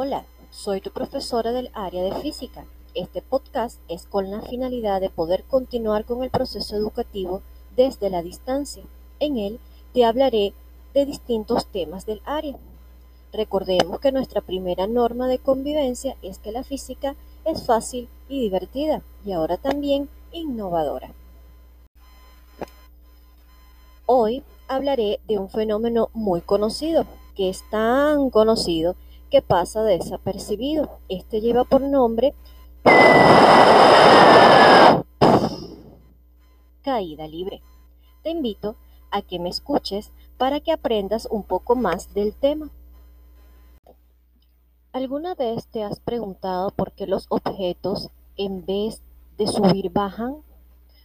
Hola, soy tu profesora del área de física. Este podcast es con la finalidad de poder continuar con el proceso educativo desde la distancia. En él te hablaré de distintos temas del área. Recordemos que nuestra primera norma de convivencia es que la física es fácil y divertida y ahora también innovadora. Hoy hablaré de un fenómeno muy conocido, que es tan conocido que pasa desapercibido. Este lleva por nombre caída libre. Te invito a que me escuches para que aprendas un poco más del tema. ¿Alguna vez te has preguntado por qué los objetos en vez de subir bajan?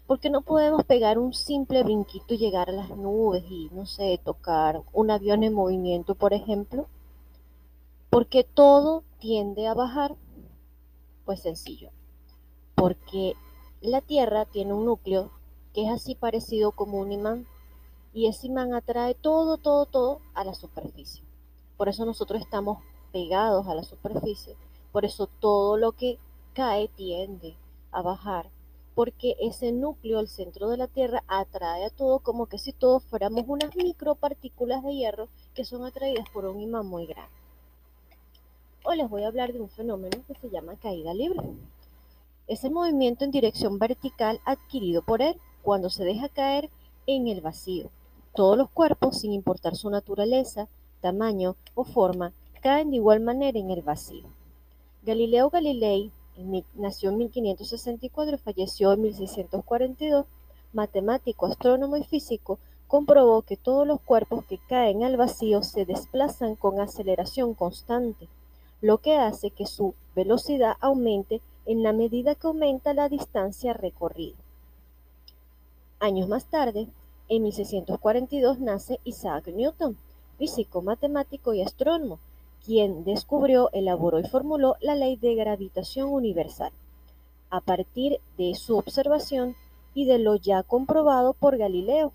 ¿Por qué no podemos pegar un simple brinquito y llegar a las nubes y, no sé, tocar un avión en movimiento, por ejemplo? ¿Por qué todo tiende a bajar? Pues sencillo, porque la Tierra tiene un núcleo que es así parecido como un imán y ese imán atrae todo, todo, todo a la superficie. Por eso nosotros estamos pegados a la superficie, por eso todo lo que cae tiende a bajar, porque ese núcleo, el centro de la Tierra, atrae a todo como que si todos fuéramos unas micropartículas de hierro que son atraídas por un imán muy grande. Hoy les voy a hablar de un fenómeno que se llama caída libre. Es el movimiento en dirección vertical adquirido por él cuando se deja caer en el vacío. Todos los cuerpos, sin importar su naturaleza, tamaño o forma, caen de igual manera en el vacío. Galileo Galilei nació en 1564 y falleció en 1642. Matemático, astrónomo y físico, comprobó que todos los cuerpos que caen al vacío se desplazan con aceleración constante lo que hace que su velocidad aumente en la medida que aumenta la distancia recorrida. Años más tarde, en 1642 nace Isaac Newton, físico, matemático y astrónomo, quien descubrió, elaboró y formuló la ley de gravitación universal, a partir de su observación y de lo ya comprobado por Galileo.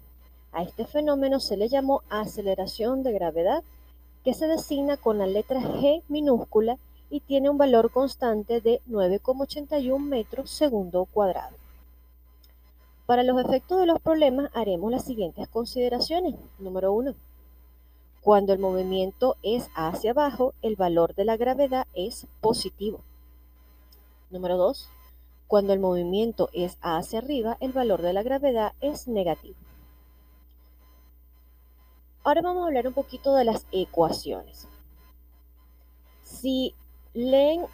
A este fenómeno se le llamó aceleración de gravedad que se designa con la letra G minúscula y tiene un valor constante de 9,81 metros segundo cuadrado. Para los efectos de los problemas haremos las siguientes consideraciones. Número 1. Cuando el movimiento es hacia abajo, el valor de la gravedad es positivo. Número 2. Cuando el movimiento es hacia arriba, el valor de la gravedad es negativo. Ahora vamos a hablar un poquito de las ecuaciones. Si leen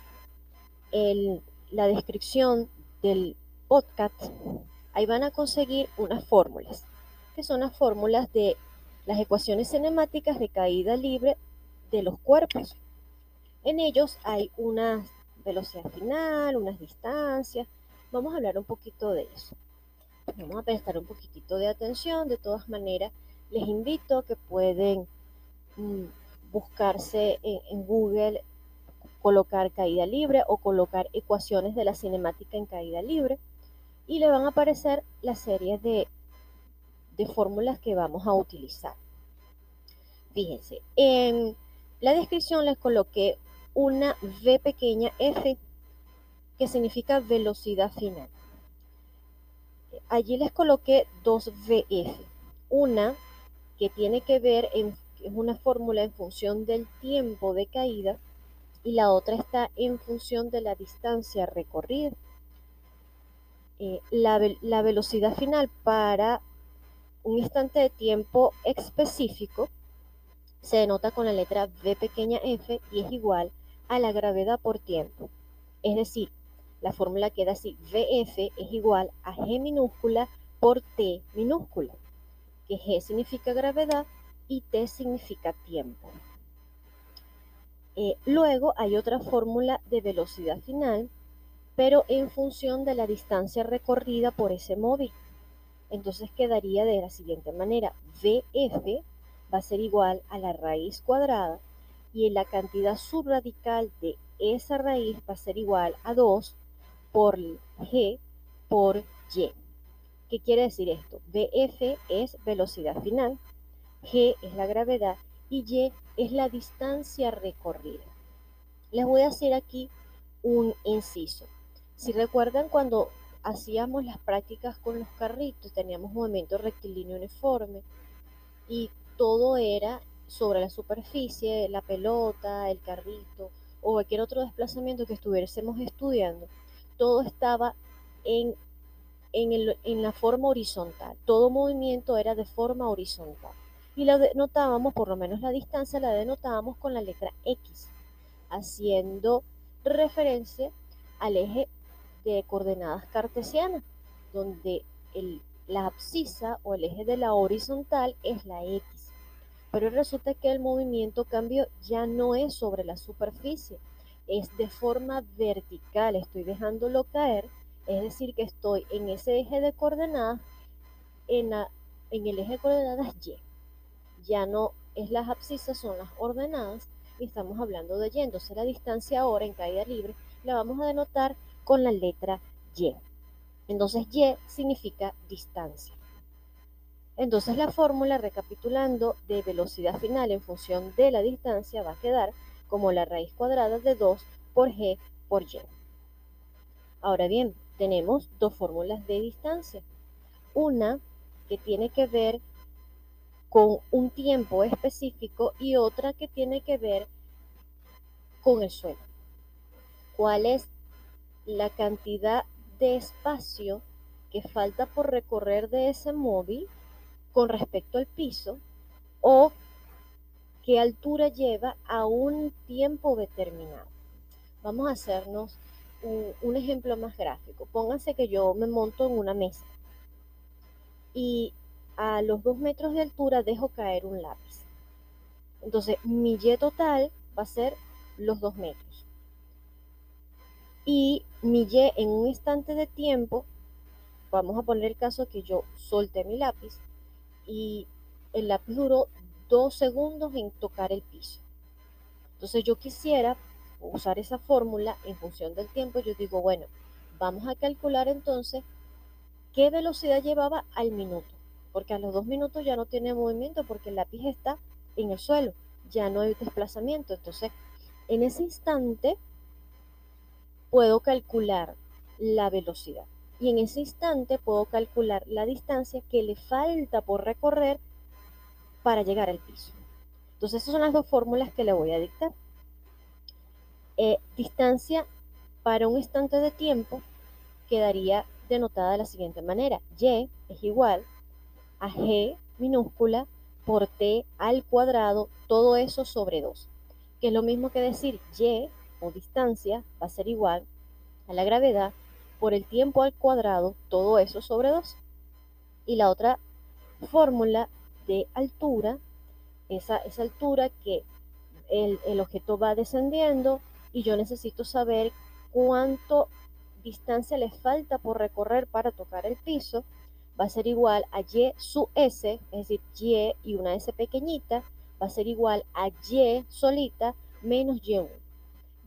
la descripción del podcast, ahí van a conseguir unas fórmulas, que son las fórmulas de las ecuaciones cinemáticas de caída libre de los cuerpos. En ellos hay una velocidad final, unas distancias. Vamos a hablar un poquito de eso. Vamos a prestar un poquitito de atención. De todas maneras, les invito a que pueden mm, buscarse en, Google, colocar caída libre o colocar ecuaciones de la cinemática en caída libre y le van a aparecer las series de, de fórmulas que vamos a utilizar. Fíjense, en la descripción les coloqué una V pequeña F que significa velocidad final. Allí les coloqué dos VF. Una que tiene que ver, en, es una fórmula en función del tiempo de caída y la otra está en función de la distancia recorrida. Eh, la, la velocidad final para un instante de tiempo específico se denota con la letra v pequeña f y es igual a la gravedad por tiempo. Es decir, la fórmula queda así, vf es igual a g minúscula por t minúscula que G significa gravedad y T significa tiempo. Eh, luego hay otra fórmula de velocidad final, pero en función de la distancia recorrida por ese móvil. Entonces quedaría de la siguiente manera, VF va a ser igual a la raíz cuadrada y la cantidad subradical de esa raíz va a ser igual a 2 por G por Y. ¿Qué quiere decir esto? BF es velocidad final, G es la gravedad y Y es la distancia recorrida. Les voy a hacer aquí un inciso. Si recuerdan cuando hacíamos las prácticas con los carritos, teníamos movimiento rectilíneo uniforme y todo era sobre la superficie, la pelota, el carrito o cualquier otro desplazamiento que estuviésemos estudiando, todo estaba en, en, la forma horizontal. Todo movimiento era de forma horizontal. Y la denotábamos, por lo menos la distancia, la denotábamos con la letra X, haciendo referencia al eje de coordenadas cartesianas, donde el, la abscisa o el eje de la horizontal es la X. Pero resulta que el movimiento cambio ya no es sobre la superficie, es de forma vertical, estoy dejándolo caer, es decir, que estoy en ese eje de coordenadas, en, en el eje de coordenadas Y. Ya no es las abscisas, son las ordenadas, y estamos hablando de Y. Entonces la distancia ahora en caída libre la vamos a denotar con la letra Y. Entonces Y significa distancia. Entonces la fórmula, recapitulando, de velocidad final en función de la distancia va a quedar como la raíz cuadrada de 2 por G por Y. Ahora bien, tenemos dos fórmulas de distancia. Una que tiene que ver con un tiempo específico y otra que tiene que ver con el suelo. ¿Cuál es la cantidad de espacio que falta por recorrer de ese móvil con respecto al piso o qué altura lleva a un tiempo determinado. Vamos a hacernos un, ejemplo más gráfico. Pónganse que yo me monto en una mesa y a los dos metros de altura dejo caer un lápiz. Entonces mi Y total va a ser los dos metros. Y mi Y en un instante de tiempo, vamos a poner el caso que yo solté mi lápiz y el lápiz duró dos segundos en tocar el piso. Entonces yo quisiera usar esa fórmula en función del tiempo. Yo digo, bueno, vamos a calcular entonces qué velocidad llevaba al minuto. Porque a los dos minutos ya no tiene movimiento porque el lápiz está en el suelo. Ya no hay desplazamiento. Entonces, en ese instante puedo calcular la velocidad. Y en ese instante puedo calcular la distancia que le falta por recorrer para llegar al piso. Entonces, esas son las dos fórmulas que le voy a dictar. Eh, distancia para un instante de tiempo quedaría denotada de la siguiente manera. Y es igual a G minúscula por T al cuadrado, todo eso sobre 2. Que es lo mismo que decir Y o distancia va a ser igual a la gravedad por el tiempo al cuadrado, todo eso sobre 2. Y la otra fórmula de altura, esa, esa altura que el, el objeto va descendiendo y yo necesito saber cuánto distancia le falta por recorrer para tocar el piso, va a ser igual a y su s, es decir, y y una s pequeñita, va a ser igual a y solita menos y1.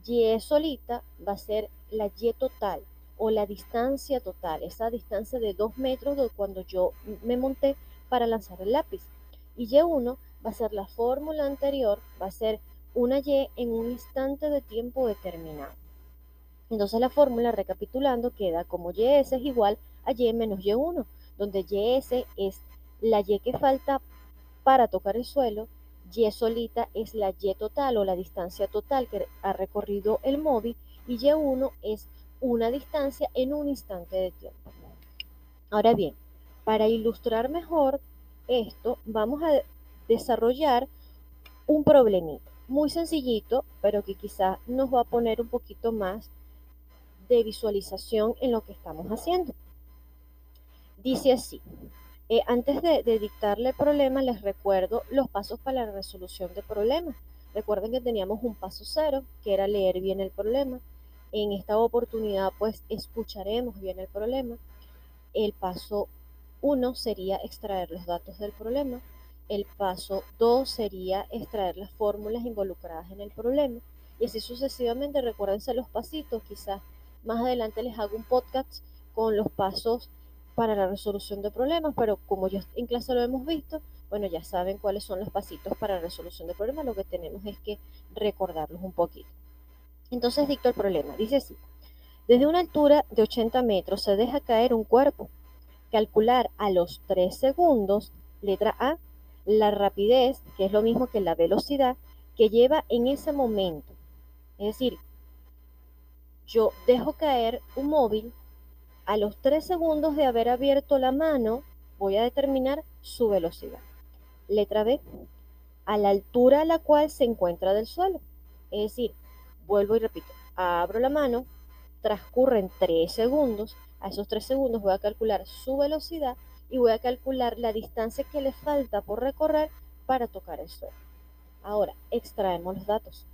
y solita va a ser la y total o la distancia total, esa distancia de 2 metros de cuando yo me monté para lanzar el lápiz. Y Y1 va a ser la fórmula anterior, va a ser una Y en un instante de tiempo determinado. Entonces la fórmula, recapitulando, queda como YS es igual a Y menos Y1, donde YS es la Y que falta para tocar el suelo, Y solita es la Y total o la distancia total que ha recorrido el móvil y Y1 es una distancia en un instante de tiempo. Ahora bien, para ilustrar mejor esto, vamos a desarrollar un problemita muy sencillito, pero que quizás nos va a poner un poquito más de visualización en lo que estamos haciendo. Dice así, eh, antes de, de, dictarle el problema, les recuerdo los pasos para la resolución de problemas. Recuerden que teníamos un paso cero, que era leer bien el problema. En esta oportunidad, pues, escucharemos bien el problema. El paso uno sería extraer los datos del problema. El paso 2 sería extraer las fórmulas involucradas en el problema. Y así sucesivamente, recuérdense los pasitos. Quizás más adelante les hago un podcast con los pasos para la resolución de problemas, pero como ya en clase lo hemos visto, bueno, ya saben cuáles son los pasitos para la resolución de problemas. Lo que tenemos es que recordarlos un poquito. Entonces dicto el problema. Dice así. Desde una altura de 80 metros se deja caer un cuerpo. Calcular a los 3 segundos, letra A, la rapidez, que es lo mismo que la velocidad, que lleva en ese momento. Es decir, yo dejo caer un móvil, a los 3 segundos de haber abierto la mano, voy a determinar su velocidad. Letra B, a la altura a la cual se encuentra del suelo. Es decir, vuelvo y repito, abro la mano, transcurren 3 segundos, a esos 3 segundos voy a calcular su velocidad y voy a calcular la distancia que le falta por recorrer para tocar el suelo. Ahora, extraemos los datos.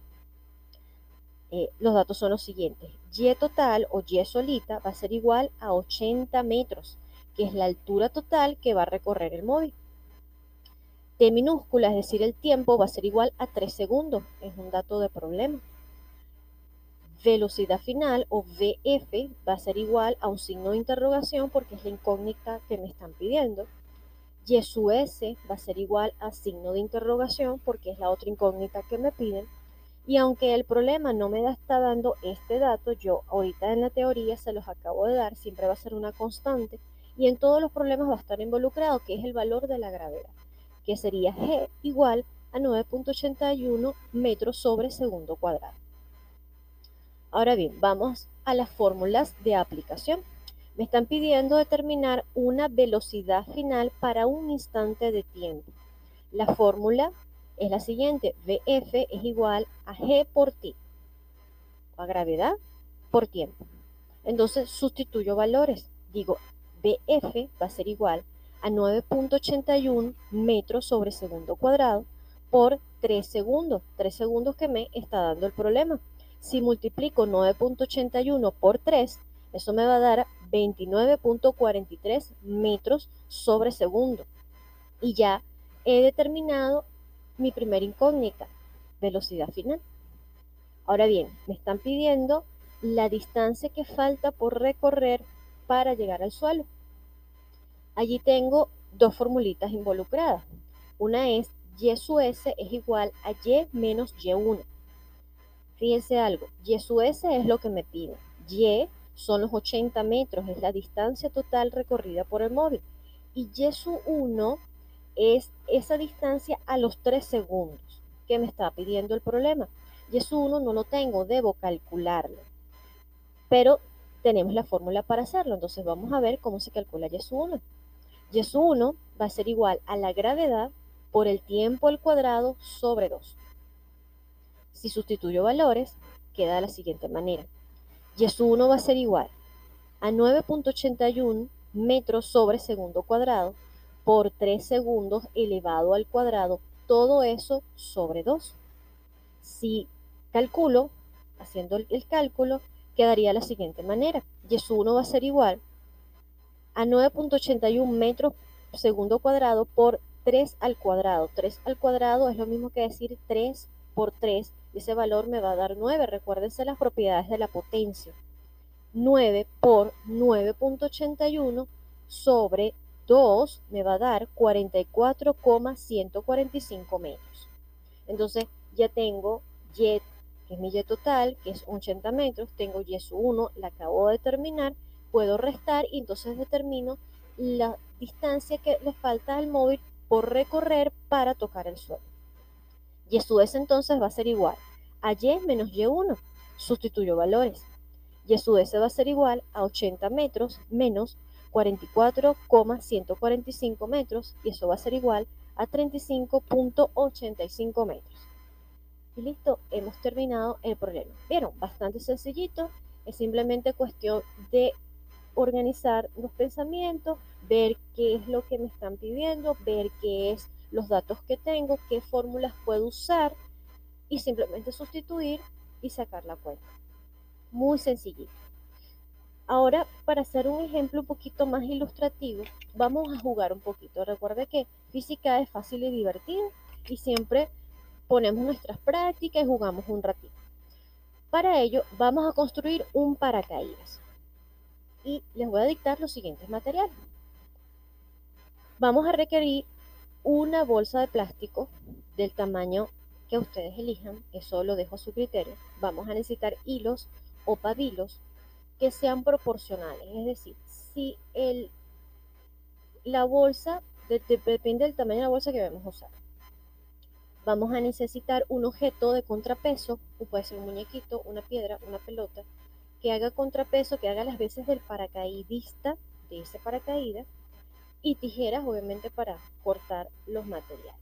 Eh, los datos son los siguientes. Y total o Y solita va a ser igual a 80 metros, que es la altura total que va a recorrer el móvil. T minúscula, es decir, el tiempo, va a ser igual a 3 segundos. Es un dato de problema velocidad final o VF va a ser igual a un signo de interrogación porque es la incógnita que me están pidiendo. Y su S va a ser igual a signo de interrogación porque es la otra incógnita que me piden. Y aunque el problema no me está dando este dato, yo ahorita en la teoría se los acabo de dar, siempre va a ser una constante y en todos los problemas va a estar involucrado, que es el valor de la gravedad, que sería G igual a 9.81 metros sobre segundo cuadrado. Ahora bien, vamos a las fórmulas de aplicación. Me están pidiendo determinar una velocidad final para un instante de tiempo. La fórmula es la siguiente. VF es igual a G por T. A gravedad por tiempo. Entonces sustituyo valores. Digo, VF va a ser igual a 9.81 metros sobre segundo cuadrado por 3 segundos. 3 segundos que me está dando el problema. Si multiplico 9.81 por 3, eso me va a dar 29.43 metros sobre segundo. Y ya he determinado mi primera incógnita, velocidad final. Ahora bien, me están pidiendo la distancia que falta por recorrer para llegar al suelo. Allí tengo dos formulitas involucradas. Una es y su s es igual a y menos y1. Fíjense algo, Y es lo que me pide. Y son los 80 metros, es la distancia total recorrida por el móvil. Y Y su 1 es esa distancia a los 3 segundos que me está pidiendo el problema. Y su 1 no lo tengo, debo calcularlo. Pero tenemos la fórmula para hacerlo, entonces vamos a ver cómo se calcula Y su 1. Y su 1 va a ser igual a la gravedad por el tiempo al cuadrado sobre 2. Si sustituyo valores, queda de la siguiente manera. Y su 1 va a ser igual a 9.81 metros sobre segundo cuadrado por 3 segundos elevado al cuadrado, todo eso sobre 2. Si calculo, haciendo el, cálculo, quedaría de la siguiente manera. Y su 1 va a ser igual a 9.81 metros segundo cuadrado por 3 al cuadrado. 3 al cuadrado es lo mismo que decir 3 por 3 ese valor me va a dar 9. Recuérdense las propiedades de la potencia. 9 por 9.81 sobre 2 me va a dar 44,145 metros. Entonces ya tengo Y, que es mi Y total, que es 80 metros, tengo Y 1, la acabo de determinar, puedo restar y entonces determino la distancia que le falta al móvil por recorrer para tocar el suelo. Y su S entonces va a ser igual a Y menos Y1. Sustituyo valores. Y su S va a ser igual a 80 metros menos 44,145 metros y eso va a ser igual a 35.85 metros. Y listo, hemos terminado el problema. Vieron, bastante sencillito, es simplemente cuestión de organizar los pensamientos, ver qué es lo que me están pidiendo, ver qué es los datos que tengo, qué fórmulas puedo usar y simplemente sustituir y sacar la cuenta. Muy sencillito. Ahora, para hacer un ejemplo un poquito más ilustrativo, vamos a jugar un poquito. Recuerde que física es fácil y divertido y siempre ponemos nuestras prácticas y jugamos un ratito. Para ello, vamos a construir un paracaídas. Y les voy a dictar los siguientes materiales. Vamos a requerir una bolsa de plástico del tamaño que ustedes elijan, eso lo dejo a su criterio. Vamos a necesitar hilos o pabilos que sean proporcionales, es decir, si el, la bolsa, depende del tamaño de la bolsa que vamos a usar. Vamos a necesitar un objeto de contrapeso, o puede ser un muñequito, una piedra, una pelota, que haga contrapeso, que haga las veces del paracaidista de ese paracaídas y tijeras obviamente para cortar los materiales.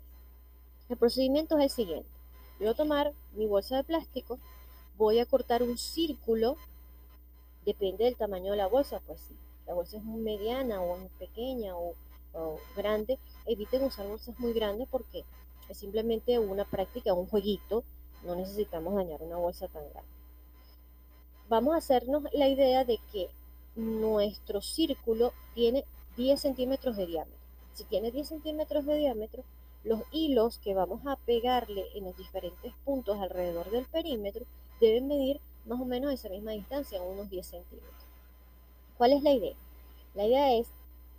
El procedimiento es el siguiente. Voy a tomar mi bolsa de plástico, voy a cortar un círculo, depende del tamaño de la bolsa, pues si la bolsa es muy mediana o muy pequeña o, o grande, eviten usar bolsas muy grandes porque es simplemente una práctica, un jueguito, no necesitamos dañar una bolsa tan grande vamos a hacernos la idea de que nuestro círculo tiene 10 centímetros de diámetro. Si tiene 10 centímetros de diámetro, los hilos que vamos a pegarle en los diferentes puntos alrededor del perímetro deben medir más o menos esa misma distancia, unos 10 centímetros. ¿Cuál es la idea? La idea es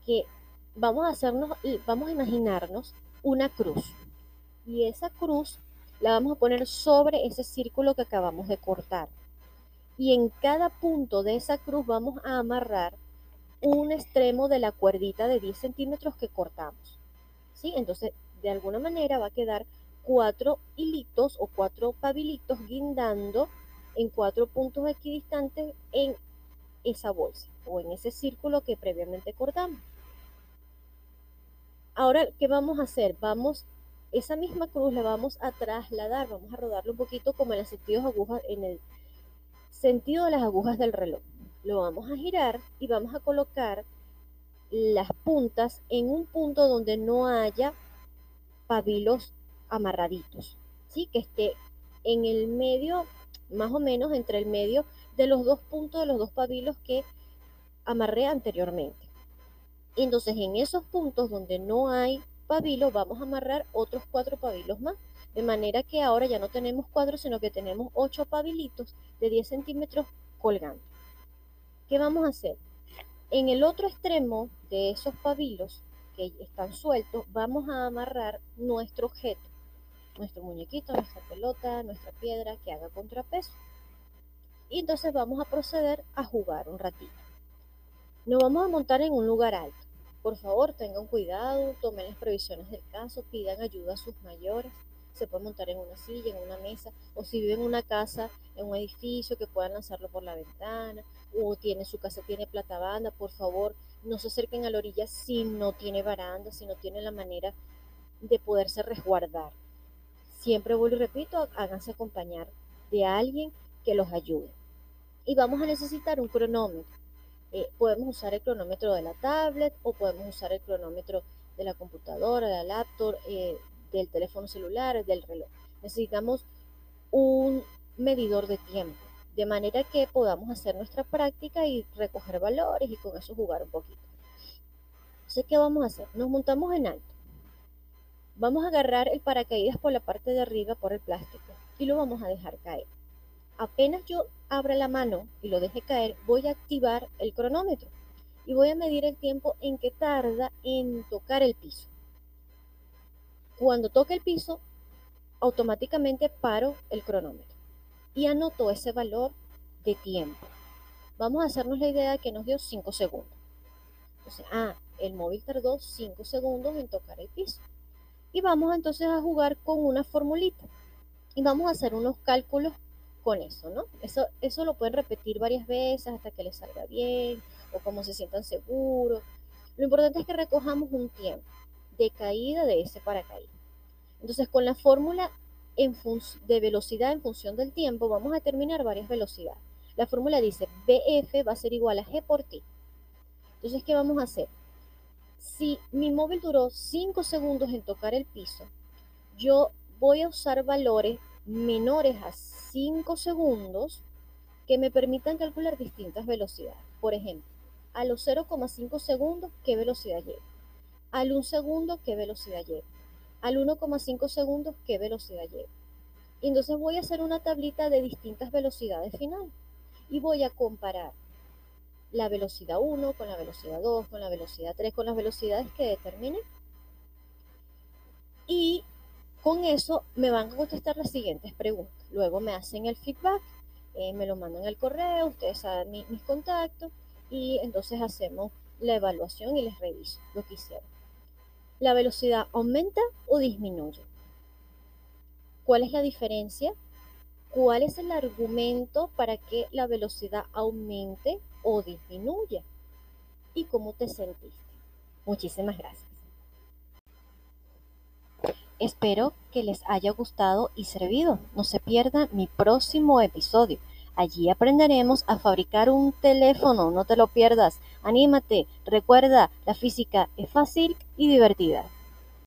que vamos a hacernos, vamos a imaginarnos una cruz y esa cruz la vamos a poner sobre ese círculo que acabamos de cortar y en cada punto de esa cruz vamos a amarrar un extremo de la cuerdita de 10 centímetros que cortamos. ¿sí? Entonces, de alguna manera va a quedar cuatro hilitos o cuatro pabilitos guindando en cuatro puntos equidistantes en esa bolsa o en ese círculo que previamente cortamos. Ahora, ¿qué vamos a hacer? Vamos, esa misma cruz la vamos a trasladar, vamos a rodarlo un poquito como en el agujas en el Sentido de las agujas del reloj. Lo vamos a girar y vamos a colocar las puntas en un punto donde no haya pabilos amarraditos, ¿sí? Que esté en el medio, más o menos entre el medio de los dos puntos de los dos pabilos que amarré anteriormente. Entonces, en esos puntos donde no hay pabilo, vamos a amarrar otros cuatro pabilos más. De manera que ahora ya no tenemos cuatro, sino que tenemos ocho pabilitos de 10 centímetros colgando. ¿Qué vamos a hacer? En el otro extremo de esos pabilos que están sueltos, vamos a amarrar nuestro objeto, nuestro muñequito, nuestra pelota, nuestra piedra que haga contrapeso. Y entonces vamos a proceder a jugar un ratito. Nos vamos a montar en un lugar alto. Por favor, tengan cuidado, tomen las previsiones del caso, pidan ayuda a sus mayores se puede montar en una silla, en una mesa, o si vive en una casa, en un edificio, que puedan lanzarlo por la ventana, o tiene su casa, tiene plata banda, por favor, no se acerquen a la orilla si no tiene baranda, si no tiene la manera de poderse resguardar. Siempre vuelvo y repito, háganse acompañar de alguien que los ayude. Y vamos a necesitar un cronómetro. Eh, podemos usar el cronómetro de la tablet o podemos usar el cronómetro de la computadora, de la laptop, eh, del teléfono celular, del reloj. Necesitamos un medidor de tiempo, de manera que podamos hacer nuestra práctica y recoger valores y con eso jugar un poquito. Entonces, ¿qué vamos a hacer? Nos montamos en alto. Vamos a agarrar el paracaídas por la parte de arriba por el plástico y lo vamos a dejar caer. Apenas yo abra la mano y lo deje caer, voy a activar el cronómetro y voy a medir el tiempo en que tarda en tocar el piso. Cuando toque el piso, automáticamente paro el cronómetro y anoto ese valor de tiempo. Vamos a hacernos la idea de que nos dio 5 segundos. Entonces, ah, el móvil tardó 5 segundos en tocar el piso. Y vamos entonces a jugar con una formulita. Y vamos a hacer unos cálculos con eso, ¿no? Eso, eso lo pueden repetir varias veces hasta que les salga bien o como se sientan seguros. Lo importante es que recojamos un tiempo de caída de ese paracaídas. Entonces, con la fórmula de velocidad en función del tiempo, vamos a determinar varias velocidades. La fórmula dice BF va a ser igual a G por T. Entonces, ¿qué vamos a hacer? Si mi móvil duró 5 segundos en tocar el piso, yo voy a usar valores menores a 5 segundos que me permitan calcular distintas velocidades. Por ejemplo, a los 0,5 segundos, ¿qué velocidad llevo? al 1 segundo, ¿qué velocidad llevo? Al 1,5 segundos, ¿qué velocidad llevo? Y entonces voy a hacer una tablita de distintas velocidades finales y voy a comparar la velocidad 1 con la velocidad 2, con la velocidad 3, con las velocidades que determine. Y Con eso me van a contestar las siguientes preguntas. Luego me hacen el feedback, eh, me lo mandan al correo, ustedes saben mis contactos y entonces hacemos la evaluación y les reviso lo que hicieron. ¿La velocidad aumenta o disminuye? ¿Cuál es la diferencia? ¿Cuál es el argumento para que la velocidad aumente o disminuya? ¿Y cómo te sentiste? Muchísimas gracias. Espero que les haya gustado y servido. No se pierda mi próximo episodio. Allí aprenderemos a fabricar un teléfono. No te lo pierdas. Anímate. Recuerda, la física es fácil y divertida.